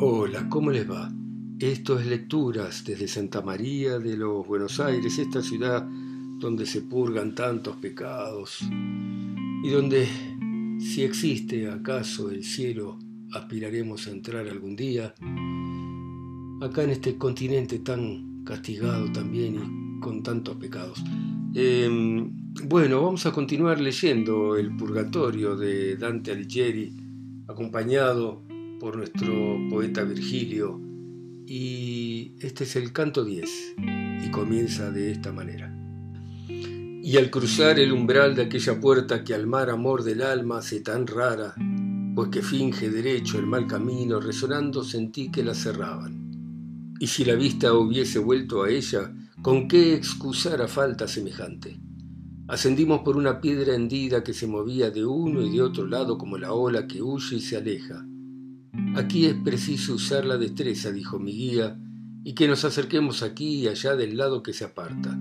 Hola, ¿cómo les va? Esto es Lecturas desde Santa María de los Buenos Aires, esta ciudad donde se purgan tantos pecados y donde, si existe acaso el cielo, aspiraremos a entrar algún día, acá en este continente tan castigado también y con tantos pecados. Em, bueno, vamos a continuar leyendo El Purgatorio de Dante Alighieri, acompañado por nuestro poeta Virgilio, y este es el canto 10, y comienza de esta manera. Y al cruzar el umbral de aquella puerta que al mar amor del alma hace tan rara, pues que finge derecho el mal camino, resonando sentí que la cerraban. Y si la vista hubiese vuelto a ella, ¿con qué excusar a falta semejante? Ascendimos por una piedra hendida que se movía de uno y de otro lado como la ola que huye y se aleja Aquí es preciso usar la destreza, dijo mi guía, y que nos acerquemos aquí y allá del lado que se aparta.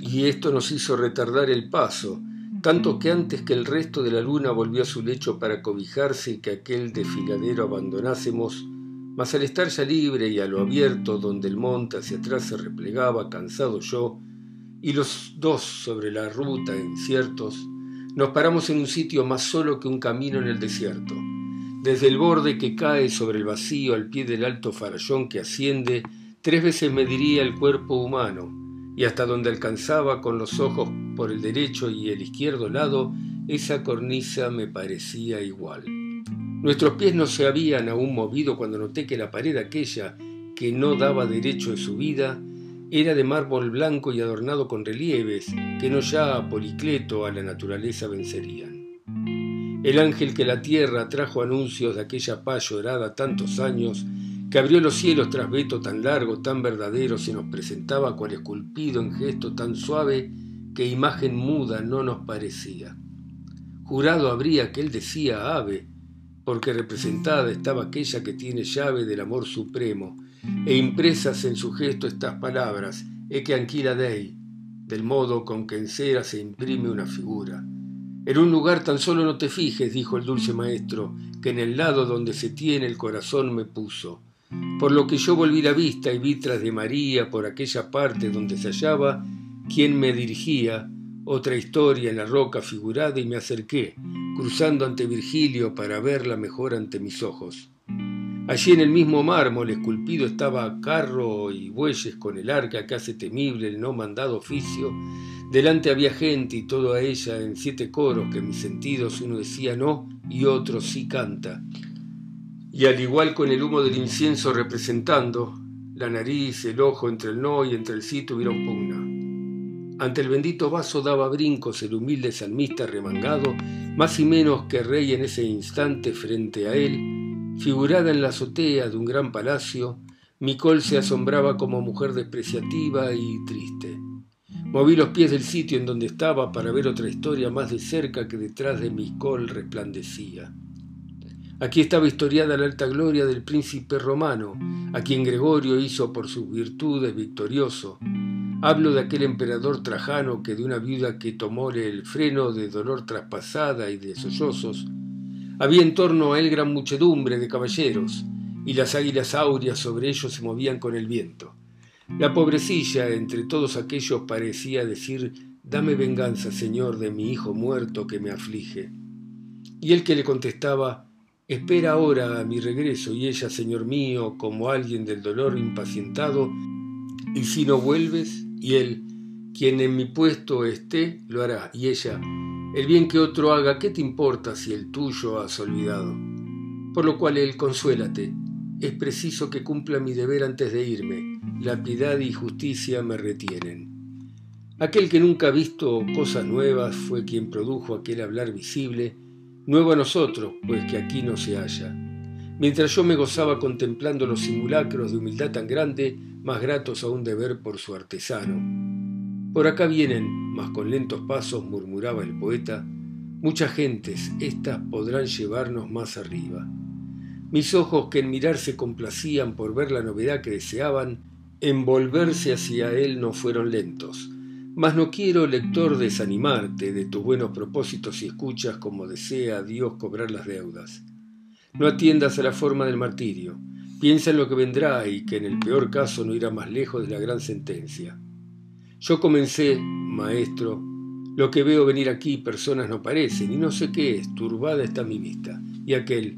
Y esto nos hizo retardar el paso, tanto que antes que el resto de la luna volvió a su lecho para cobijarse y que aquel desfiladero abandonásemos, mas al estar ya libre y a lo abierto, donde el monte hacia atrás se replegaba, cansado yo, y los dos sobre la ruta inciertos, nos paramos en un sitio más solo que un camino en el desierto desde el borde que cae sobre el vacío al pie del alto farallón que asciende, tres veces mediría el cuerpo humano, y hasta donde alcanzaba con los ojos por el derecho y el izquierdo lado, esa cornisa me parecía igual. Nuestros pies no se habían aún movido cuando noté que la pared aquella, que no daba derecho de subida, era de mármol blanco y adornado con relieves que no ya a Policleto a la naturaleza vencerían. El ángel que la tierra trajo anuncios de aquella paz llorada tantos años, que abrió los cielos tras veto tan largo, tan verdadero, se nos presentaba cual esculpido en gesto tan suave que imagen muda no nos parecía. Jurado habría que él decía ave, porque representada estaba aquella que tiene llave del amor supremo, e impresas en su gesto estas palabras, e que anquila dei, del modo con que en cera se imprime una figura. En un lugar tan solo no te fijes, dijo el dulce maestro, que en el lado donde se tiene el corazón me puso. Por lo que yo volví la vista y vi tras de María, por aquella parte donde se hallaba, quien me dirigía, otra historia en la roca figurada y me acerqué, cruzando ante Virgilio para verla mejor ante mis ojos. Allí en el mismo mármol esculpido estaba carro y bueyes con el arca que hace temible el no mandado oficio. Delante había gente y todo a ella en siete coros que en mis sentidos uno decía no y otro sí canta. Y al igual con el humo del incienso representando, la nariz, el ojo entre el no y entre el sí tuvieron pugna. Ante el bendito vaso daba brincos el humilde salmista remangado, más y menos que rey en ese instante frente a él, Figurada en la azotea de un gran palacio, Micol se asombraba como mujer despreciativa y triste. Moví los pies del sitio en donde estaba para ver otra historia más de cerca que detrás de Micol resplandecía. Aquí estaba historiada la alta gloria del príncipe romano, a quien Gregorio hizo por sus virtudes victorioso. Hablo de aquel emperador Trajano que de una viuda que tomóle el freno de dolor traspasada y de sollozos, había en torno a él gran muchedumbre de caballeros, y las águilas áureas sobre ellos se movían con el viento. La pobrecilla entre todos aquellos parecía decir Dame venganza, Señor, de mi hijo muerto que me aflige. Y él que le contestaba Espera ahora a mi regreso, y ella, Señor mío, como alguien del dolor impacientado, y si no vuelves, y él, quien en mi puesto esté, lo hará, y ella, el bien que otro haga, ¿qué te importa si el tuyo has olvidado? Por lo cual él, consuélate, es preciso que cumpla mi deber antes de irme, la piedad y justicia me retienen. Aquel que nunca ha visto cosas nuevas fue quien produjo aquel hablar visible, nuevo a nosotros, pues que aquí no se halla. Mientras yo me gozaba contemplando los simulacros de humildad tan grande, más gratos aún de ver por su artesano. Por acá vienen, mas con lentos pasos murmuraba el poeta, muchas gentes, éstas podrán llevarnos más arriba. Mis ojos que en mirar se complacían por ver la novedad que deseaban, en volverse hacia él no fueron lentos. Mas no quiero, lector, desanimarte de tus buenos propósitos y escuchas como desea Dios cobrar las deudas. No atiendas a la forma del martirio, Piensa en lo que vendrá y que en el peor caso no irá más lejos de la gran sentencia. Yo comencé, maestro, lo que veo venir aquí personas no parecen y no sé qué es, turbada está mi vista. Y aquel,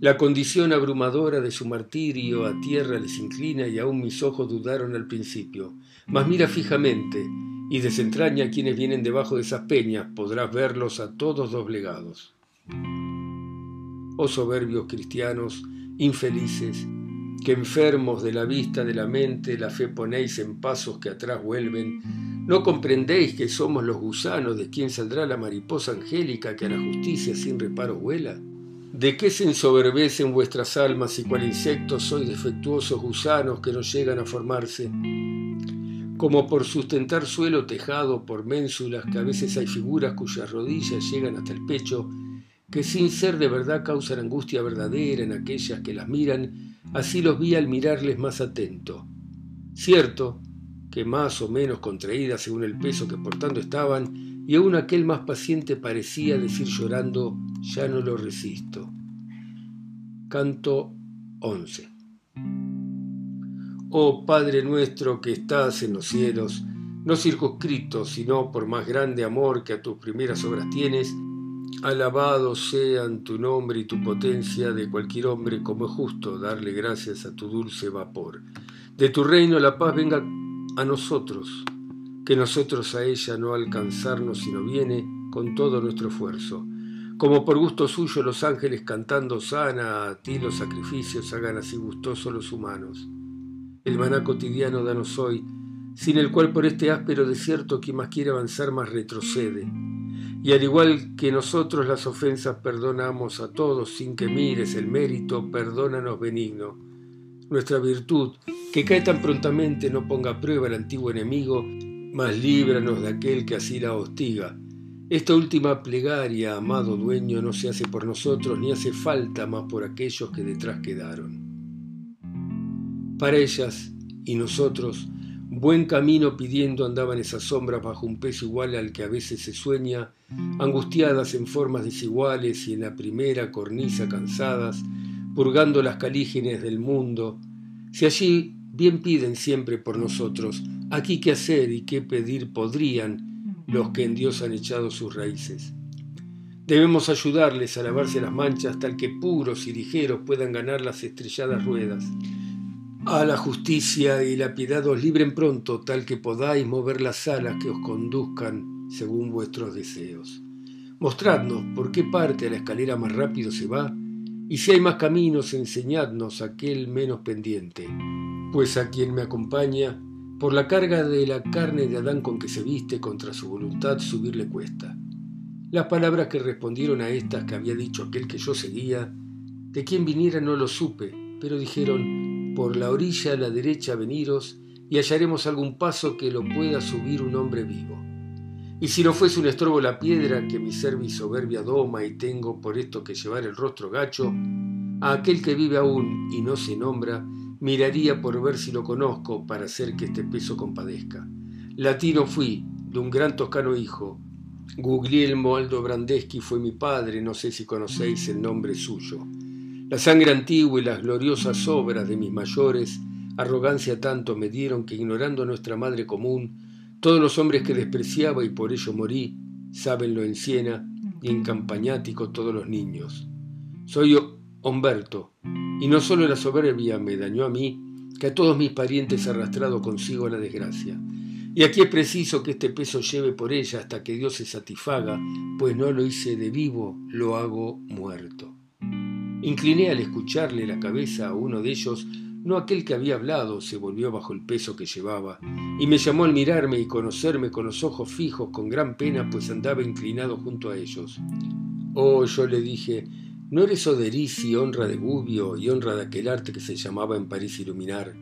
la condición abrumadora de su martirio a tierra les inclina y aún mis ojos dudaron al principio. Mas mira fijamente y desentraña a quienes vienen debajo de esas peñas, podrás verlos a todos doblegados. Oh soberbios cristianos, infelices, que enfermos de la vista de la mente la fe ponéis en pasos que atrás vuelven, ¿no comprendéis que somos los gusanos de quien saldrá la mariposa angélica que a la justicia sin reparo vuela? ¿De qué se ensoberbecen vuestras almas y cual insectos sois defectuosos gusanos que no llegan a formarse? Como por sustentar suelo tejado por ménsulas que a veces hay figuras cuyas rodillas llegan hasta el pecho, que sin ser de verdad causan angustia verdadera en aquellas que las miran, así los vi al mirarles más atento. Cierto que más o menos contraídas según el peso que portando estaban, y aún aquel más paciente parecía decir llorando, ya no lo resisto. Canto 11. Oh Padre nuestro que estás en los cielos, no circunscrito, sino por más grande amor que a tus primeras obras tienes, Alabado sean tu nombre y tu potencia de cualquier hombre como es justo darle gracias a tu dulce vapor. De tu reino la paz venga a nosotros, que nosotros a ella no alcanzarnos sino viene con todo nuestro esfuerzo. Como por gusto suyo los ángeles cantando sana a ti los sacrificios hagan así gustosos los humanos. El maná cotidiano danos hoy, sin el cual por este áspero desierto quien más quiere avanzar más retrocede y al igual que nosotros las ofensas perdonamos a todos sin que mires el mérito, perdónanos benigno. Nuestra virtud, que cae tan prontamente, no ponga a prueba al antiguo enemigo, mas líbranos de aquel que así la hostiga. Esta última plegaria, amado dueño, no se hace por nosotros ni hace falta más por aquellos que detrás quedaron. Para ellas y nosotros, Buen camino pidiendo andaban esas sombras bajo un peso igual al que a veces se sueña, angustiadas en formas desiguales y en la primera cornisa cansadas, purgando las calígenes del mundo. Si allí bien piden siempre por nosotros, aquí qué hacer y qué pedir podrían los que en Dios han echado sus raíces. Debemos ayudarles a lavarse las manchas tal que puros y ligeros puedan ganar las estrelladas ruedas a la justicia y la piedad os libren pronto, tal que podáis mover las alas que os conduzcan según vuestros deseos. Mostradnos por qué parte a la escalera más rápido se va, y si hay más caminos, enseñadnos aquel menos pendiente, pues a quien me acompaña, por la carga de la carne de Adán con que se viste, contra su voluntad subirle cuesta. Las palabras que respondieron a estas que había dicho aquel que yo seguía, de quien viniera no lo supe, pero dijeron, por la orilla a la derecha veniros y hallaremos algún paso que lo pueda subir un hombre vivo. Y si no fuese un estorbo la piedra que mi cerviz soberbia doma y tengo por esto que llevar el rostro gacho, a aquel que vive aún y no se nombra, miraría por ver si lo conozco para hacer que este peso compadezca. Latino fui, de un gran toscano hijo. Guglielmo Aldo Brandeschi fue mi padre, no sé si conocéis el nombre suyo. La sangre antigua y las gloriosas obras de mis mayores, arrogancia tanto me dieron que ignorando nuestra madre común, todos los hombres que despreciaba y por ello morí, sábenlo en Siena y en Campañático todos los niños. Soy Humberto, y no solo la soberbia me dañó a mí, que a todos mis parientes arrastrado consigo la desgracia. Y aquí es preciso que este peso lleve por ella hasta que Dios se satisfaga, pues no lo hice de vivo, lo hago muerto. Incliné al escucharle la cabeza a uno de ellos, no aquel que había hablado, se volvió bajo el peso que llevaba, y me llamó al mirarme y conocerme con los ojos fijos con gran pena, pues andaba inclinado junto a ellos. Oh, yo le dije, ¿no eres Oderis y honra de Gubbio y honra de aquel arte que se llamaba en París iluminar?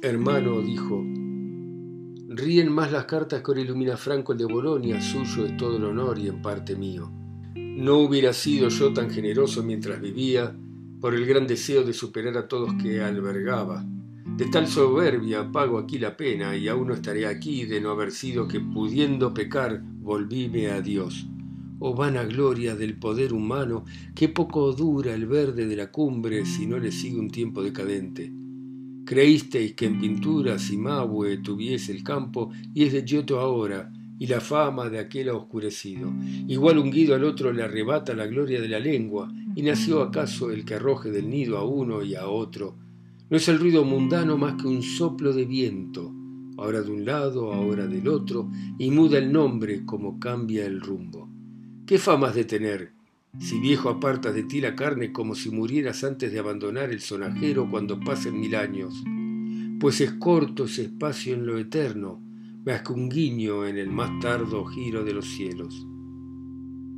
Hermano, dijo, ríen más las cartas que ahora ilumina Franco el de Bolonia, suyo es todo el honor y en parte mío. No hubiera sido yo tan generoso mientras vivía por el gran deseo de superar a todos que albergaba. De tal soberbia pago aquí la pena y aún no estaré aquí de no haber sido que pudiendo pecar volvíme a Dios. oh vanagloria del poder humano, qué poco dura el verde de la cumbre si no le sigue un tiempo decadente. Creísteis que en pintura Simahue tuviese el campo y es de Giotto ahora, y la fama de aquel ha oscurecido. Igual un guido al otro le arrebata la gloria de la lengua, y nació acaso el que arroje del nido a uno y a otro. No es el ruido mundano más que un soplo de viento, ahora de un lado, ahora del otro, y muda el nombre como cambia el rumbo. ¿Qué famas de tener? Si viejo apartas de ti la carne como si murieras antes de abandonar el sonajero cuando pasen mil años, pues es corto ese espacio en lo eterno, más que un guiño en el más tardo giro de los cielos.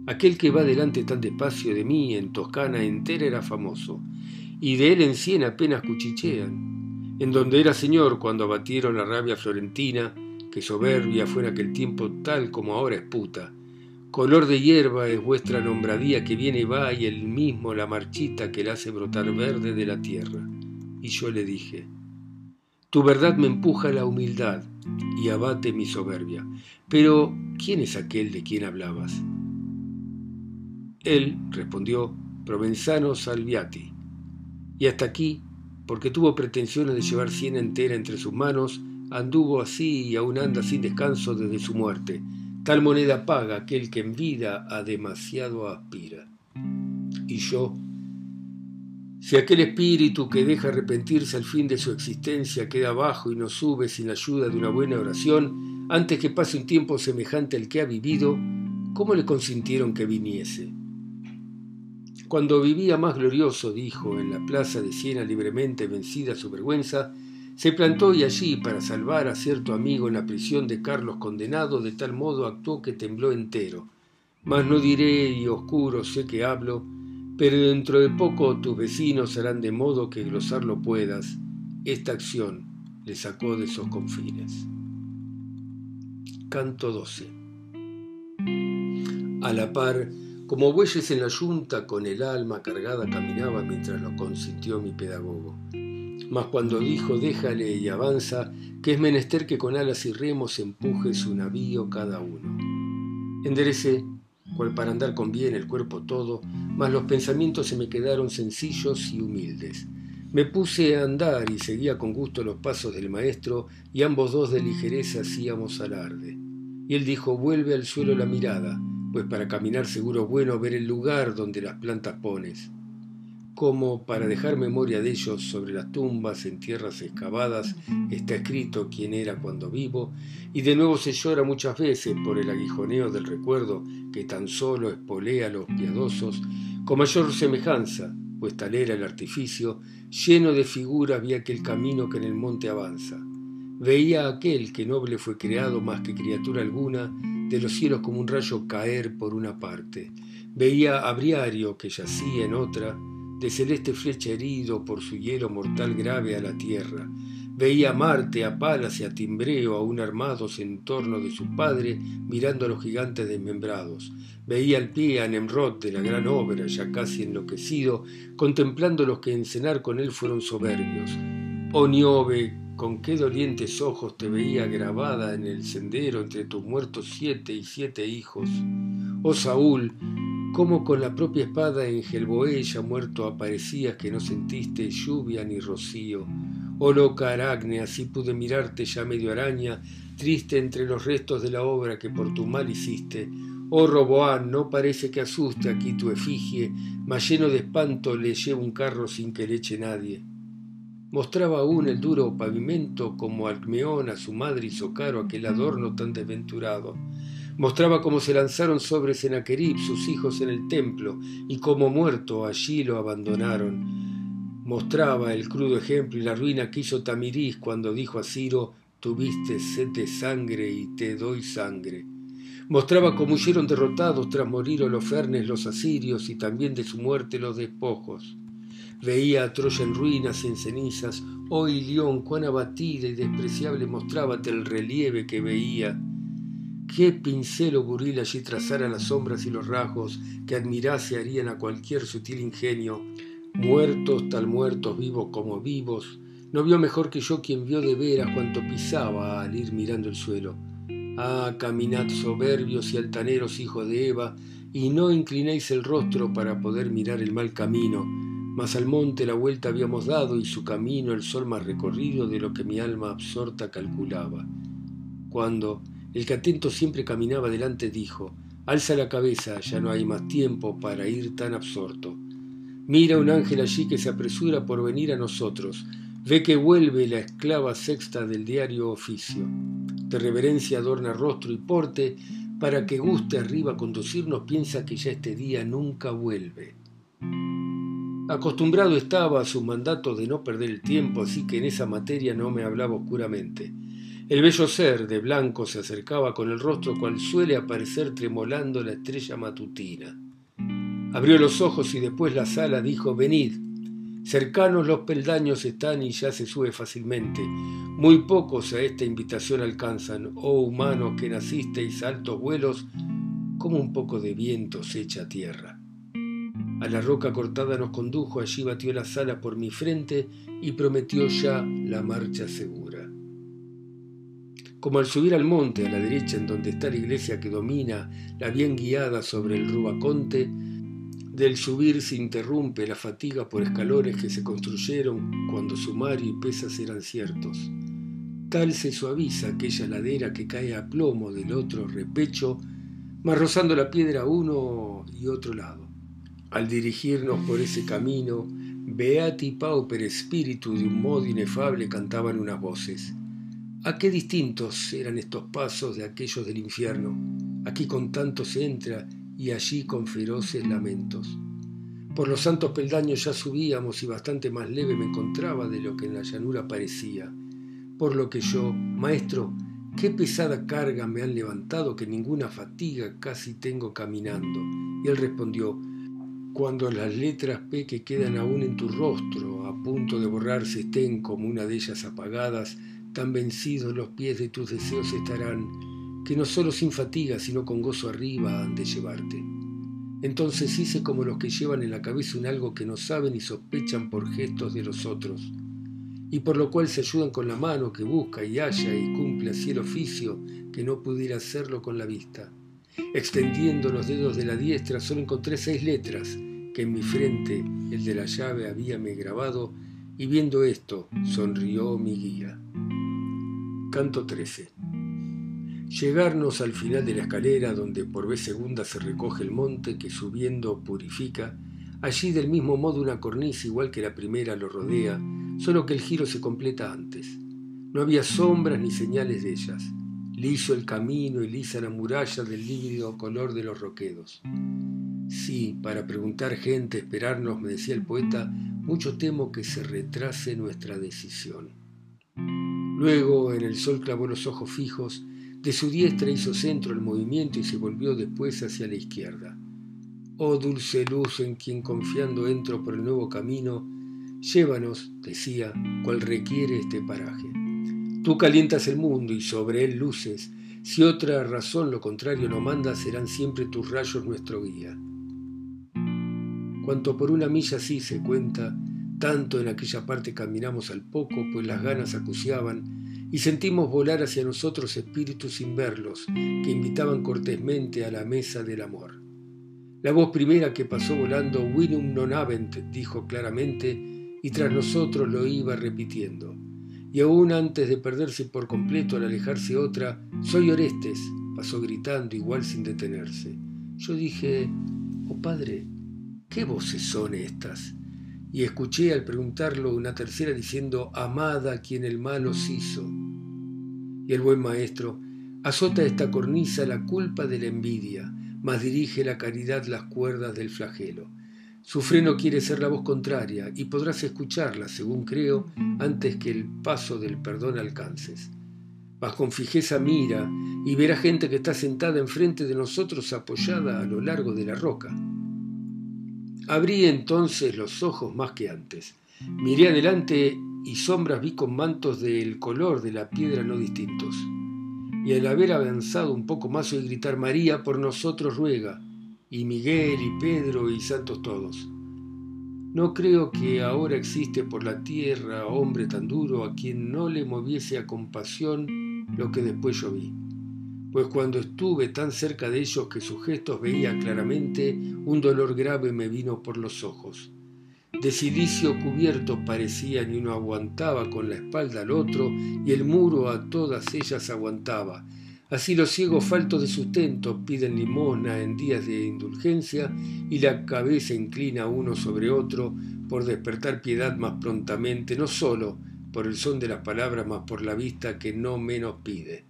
Aquel que va delante tan despacio de mí en Toscana entera era famoso, y de él en cien apenas cuchichean, en donde era señor cuando abatieron la rabia florentina, que soberbia fue en aquel tiempo tal como ahora es puta, Color de hierba es vuestra nombradía que viene y va y el mismo la marchita que la hace brotar verde de la tierra. Y yo le dije, tu verdad me empuja a la humildad y abate mi soberbia. Pero, ¿quién es aquel de quien hablabas? Él respondió, Provenzano Salviati. Y hasta aquí, porque tuvo pretensiones de llevar cien entera entre sus manos, anduvo así y aún anda sin descanso desde su muerte Tal moneda paga aquel que en vida a demasiado aspira. Y yo, si aquel espíritu que deja arrepentirse al fin de su existencia queda abajo y no sube sin la ayuda de una buena oración, antes que pase un tiempo semejante al que ha vivido, ¿cómo le consintieron que viniese? Cuando vivía más glorioso, dijo, en la plaza de Siena libremente vencida su vergüenza, se plantó y allí, para salvar a cierto amigo en la prisión de Carlos condenado, de tal modo actuó que tembló entero. Mas no diré y oscuro sé que hablo, pero dentro de poco tus vecinos harán de modo que glosarlo puedas. Esta acción le sacó de esos confines. Canto 12. A la par, como bueyes en la yunta, con el alma cargada caminaba mientras lo consintió mi pedagogo mas cuando dijo déjale y avanza, que es menester que con alas y remos empuje su navío cada uno. Enderecé, para andar con bien el cuerpo todo, mas los pensamientos se me quedaron sencillos y humildes. Me puse a andar y seguía con gusto los pasos del maestro, y ambos dos de ligereza hacíamos alarde. Y él dijo, vuelve al suelo la mirada, pues para caminar seguro bueno ver el lugar donde las plantas pones como para dejar memoria de ellos sobre las tumbas en tierras excavadas está escrito quién era cuando vivo, y de nuevo se llora muchas veces por el aguijoneo del recuerdo que tan solo espolea a los piadosos, con mayor semejanza, pues tal era el artificio, lleno de figuras vi aquel camino que en el monte avanza. Veía aquel que noble fue creado más que criatura alguna, de los cielos como un rayo caer por una parte. Veía a Briario que yacía en otra, de celeste flecha herido por su hielo mortal grave a la tierra. Veía a Marte, a Palas y a Timbreo aún armados en torno de su padre, mirando a los gigantes desmembrados. Veía al pie a Nemrod de la gran obra, ya casi enloquecido, contemplando los que en cenar con él fueron soberbios. Oh Niobe, con qué dolientes ojos te veía grabada en el sendero entre tus muertos siete y siete hijos. Oh Saúl, como con la propia espada en Gelboé ya muerto aparecías que no sentiste lluvia ni rocío. Oh loca Aragne, así pude mirarte ya medio araña, triste entre los restos de la obra que por tu mal hiciste. Oh Roboán, no parece que asuste aquí tu efigie, mas lleno de espanto le llevo un carro sin que le eche nadie. Mostraba aún el duro pavimento como Alcmeón a su madre hizo caro aquel adorno tan desventurado. Mostraba cómo se lanzaron sobre Senaquerib sus hijos en el templo y cómo muerto allí lo abandonaron. Mostraba el crudo ejemplo y la ruina que hizo Tamiris cuando dijo a Ciro, tuviste sed de sangre y te doy sangre. Mostraba cómo huyeron derrotados tras morir Holofernes los asirios y también de su muerte los despojos. Veía a Troya en ruinas y en cenizas, oh Ilión, cuán abatida y despreciable mostrábate el relieve que veía Qué pincel o buril allí trazara las sombras y los rasgos que admirase harían a cualquier sutil ingenio. Muertos, tal muertos, vivos como vivos. No vio mejor que yo quien vio de veras cuanto pisaba al ir mirando el suelo. Ah, caminad soberbios y altaneros hijos de Eva, y no inclinéis el rostro para poder mirar el mal camino, mas al monte la vuelta habíamos dado y su camino el sol más recorrido de lo que mi alma absorta calculaba. Cuando el que atento siempre caminaba delante dijo, Alza la cabeza, ya no hay más tiempo para ir tan absorto. Mira un ángel allí que se apresura por venir a nosotros. Ve que vuelve la esclava sexta del diario oficio. De reverencia adorna rostro y porte, para que guste arriba conducirnos, piensa que ya este día nunca vuelve. Acostumbrado estaba a su mandato de no perder el tiempo, así que en esa materia no me hablaba oscuramente. El bello ser de blanco se acercaba con el rostro cual suele aparecer tremolando la estrella matutina. Abrió los ojos y después la sala dijo, venid. Cercanos los peldaños están y ya se sube fácilmente. Muy pocos a esta invitación alcanzan, oh humanos que nacisteis altos vuelos, como un poco de viento se echa a tierra. A la roca cortada nos condujo, allí batió la sala por mi frente y prometió ya la marcha segura. Como al subir al monte a la derecha en donde está la iglesia que domina la bien guiada sobre el Rubaconte, del subir se interrumpe la fatiga por escalones que se construyeron cuando sumario y pesas eran ciertos. Tal se suaviza aquella ladera que cae a plomo del otro repecho, mas rozando la piedra uno y otro lado. Al dirigirnos por ese camino, Beati Pauper espíritu de un modo inefable cantaban unas voces. ¿A qué distintos eran estos pasos de aquellos del infierno? Aquí con tanto se entra y allí con feroces lamentos. Por los santos peldaños ya subíamos y bastante más leve me encontraba de lo que en la llanura parecía, por lo que yo, maestro, qué pesada carga me han levantado que ninguna fatiga casi tengo caminando. Y él respondió, cuando las letras P que quedan aún en tu rostro, a punto de borrarse, estén como una de ellas apagadas, tan vencidos los pies de tus deseos estarán, que no solo sin fatiga, sino con gozo arriba han de llevarte. Entonces hice como los que llevan en la cabeza un algo que no saben y sospechan por gestos de los otros, y por lo cual se ayudan con la mano que busca y halla y cumple así el oficio que no pudiera hacerlo con la vista. Extendiendo los dedos de la diestra solo encontré seis letras que en mi frente el de la llave habíame grabado y viendo esto sonrió mi guía. Canto 13. Llegarnos al final de la escalera donde por vez segunda se recoge el monte que subiendo purifica, allí del mismo modo una cornisa igual que la primera lo rodea, solo que el giro se completa antes. No había sombras ni señales de ellas. Liso el camino y lisa la muralla del lívido color de los roquedos. Sí, para preguntar gente, esperarnos, me decía el poeta, mucho temo que se retrase nuestra decisión. Luego, en el sol clavó los ojos fijos de su diestra hizo centro el movimiento y se volvió después hacia la izquierda. Oh dulce luz en quien confiando entro por el nuevo camino, llévanos, decía, cual requiere este paraje. Tú calientas el mundo y sobre él luces, si otra razón lo contrario no manda, serán siempre tus rayos nuestro guía. Cuanto por una milla así se cuenta, tanto en aquella parte caminamos al poco, pues las ganas acuciaban, y sentimos volar hacia nosotros espíritus sin verlos, que invitaban cortésmente a la mesa del amor. La voz primera que pasó volando, Winum non avent, dijo claramente, y tras nosotros lo iba repitiendo. Y aún antes de perderse por completo al alejarse otra, soy Orestes, pasó gritando igual sin detenerse. Yo dije, oh padre, ¿qué voces son estas? Y escuché al preguntarlo una tercera diciendo, amada quien el mal os hizo y el buen maestro azota esta cornisa la culpa de la envidia, mas dirige la caridad las cuerdas del flagelo. Su freno quiere ser la voz contraria y podrás escucharla, según creo, antes que el paso del perdón alcances. Mas con fijeza mira y verá gente que está sentada enfrente de nosotros apoyada a lo largo de la roca. Abrí entonces los ojos más que antes. Miré adelante y sombras vi con mantos del color de la piedra no distintos. Y al haber avanzado un poco más oí gritar María por nosotros ruega, y Miguel y Pedro y santos todos. No creo que ahora existe por la tierra hombre tan duro a quien no le moviese a compasión lo que después yo vi. pues cuando estuve tan cerca de ellos que sus gestos veía claramente, un dolor grave me vino por los ojos. De silicio cubierto parecían y uno aguantaba con la espalda al otro y el muro a todas ellas aguantaba. Así los ciegos faltos de sustento piden limosna en días de indulgencia y la cabeza inclina uno sobre otro por despertar piedad más prontamente, no sólo por el son de las palabras, mas por la vista que no menos pide.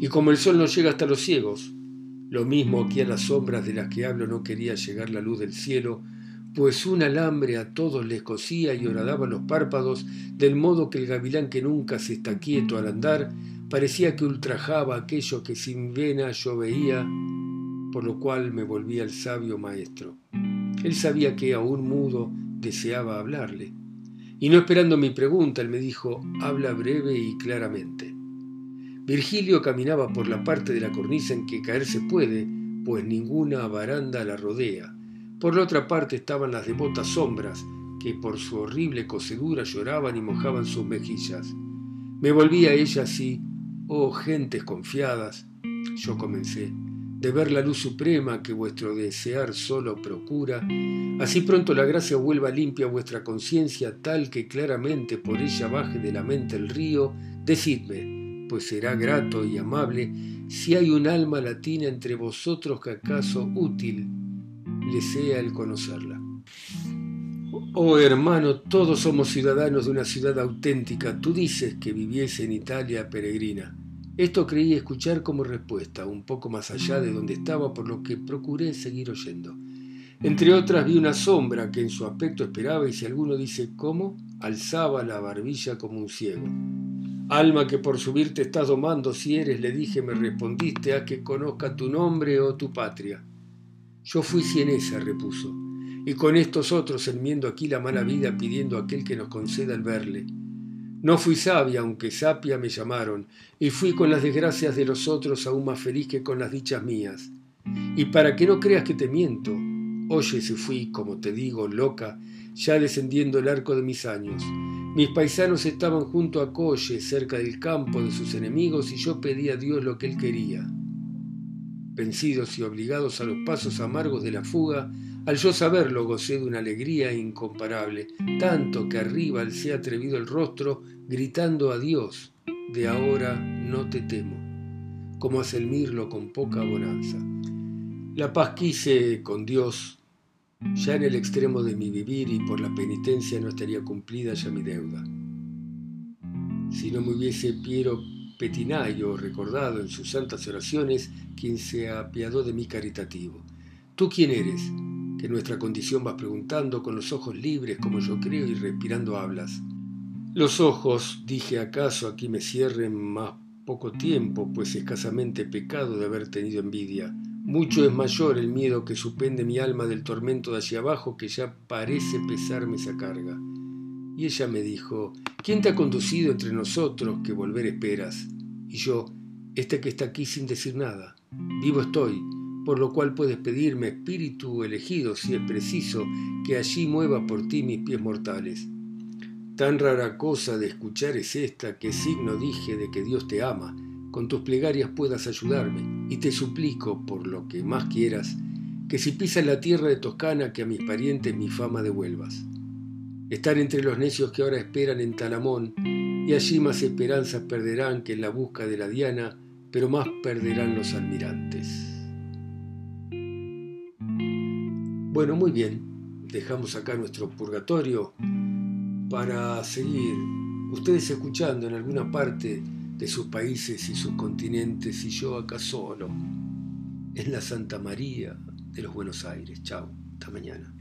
Y como el sol no llega hasta los ciegos, lo mismo que a las sombras de las que hablo no quería llegar la luz del cielo, pues un alambre a todos les cosía y horadaba los párpados, del modo que el gavilán que nunca se está quieto al andar, parecía que ultrajaba aquello que sin vena yo veía, por lo cual me volvía el sabio maestro. Él sabía que aún mudo deseaba hablarle, y no esperando mi pregunta, él me dijo, habla breve y claramente. Virgilio caminaba por la parte de la cornisa en que caer se puede, pues ninguna baranda la rodea por la otra parte estaban las devotas sombras, que por su horrible cocedura lloraban y mojaban sus mejillas. Me volví a ellas y, oh gentes confiadas, yo comencé, de ver la luz suprema que vuestro desear solo procura, así pronto la gracia vuelva limpia vuestra conciencia tal que claramente por ella baje de la mente el río, decidme, pues será grato y amable, si hay un alma latina entre vosotros que acaso útil le sea el conocerla. Oh hermano, todos somos ciudadanos de una ciudad auténtica. Tú dices que viviese en Italia peregrina. Esto creí escuchar como respuesta, un poco más allá de donde estaba, por lo que procuré seguir oyendo. Entre otras vi una sombra que en su aspecto esperaba y si alguno dice cómo, alzaba la barbilla como un ciego. Alma que por subirte estás domando, si eres, le dije, me respondiste, a que conozca tu nombre o tu patria. Yo fui cienesa, repuso, y con estos otros enmiendo aquí la mala vida pidiendo a aquel que nos conceda el verle. No fui sabia, aunque sapia me llamaron, y fui con las desgracias de los otros aún más feliz que con las dichas mías. Y para que no creas que te miento, oye si fui, como te digo, loca, ya descendiendo el arco de mis años. Mis paisanos estaban junto a Colle, cerca del campo de sus enemigos, y yo pedí a Dios lo que él quería vencidos y obligados a los pasos amargos de la fuga, al yo saberlo gocé de una alegría incomparable, tanto que arriba alcé atrevido el rostro, gritando a Dios, de ahora no te temo, como hace el mirlo con poca bonanza. La paz quise con Dios, ya en el extremo de mi vivir y por la penitencia no estaría cumplida ya mi deuda. Si no me hubiese Piero Petinayo recordado en sus santas oraciones, quien se apiadó de mí caritativo. ¿Tú quién eres? Que nuestra condición vas preguntando con los ojos libres como yo creo y respirando hablas. Los ojos, dije, acaso aquí me cierren más poco tiempo, pues escasamente pecado de haber tenido envidia. Mucho es mayor el miedo que supende mi alma del tormento de hacia abajo que ya parece pesarme esa carga. Y ella me dijo, ¿quién te ha conducido entre nosotros que volver esperas? Y yo, este que está aquí sin decir nada. Vivo estoy, por lo cual puedes pedirme, espíritu elegido, si es preciso, que allí mueva por ti mis pies mortales. Tan rara cosa de escuchar es esta que signo dije de que Dios te ama, con tus plegarias puedas ayudarme, y te suplico, por lo que más quieras, que si pisas la tierra de Toscana, que a mis parientes mi fama devuelvas. Estar entre los necios que ahora esperan en Talamón, y allí más esperanzas perderán que en la busca de la Diana, pero más perderán los almirantes. Bueno, muy bien, dejamos acá nuestro purgatorio para seguir ustedes escuchando en alguna parte de sus países y sus continentes y yo acá solo, en la Santa María de los Buenos Aires. Chao, hasta mañana.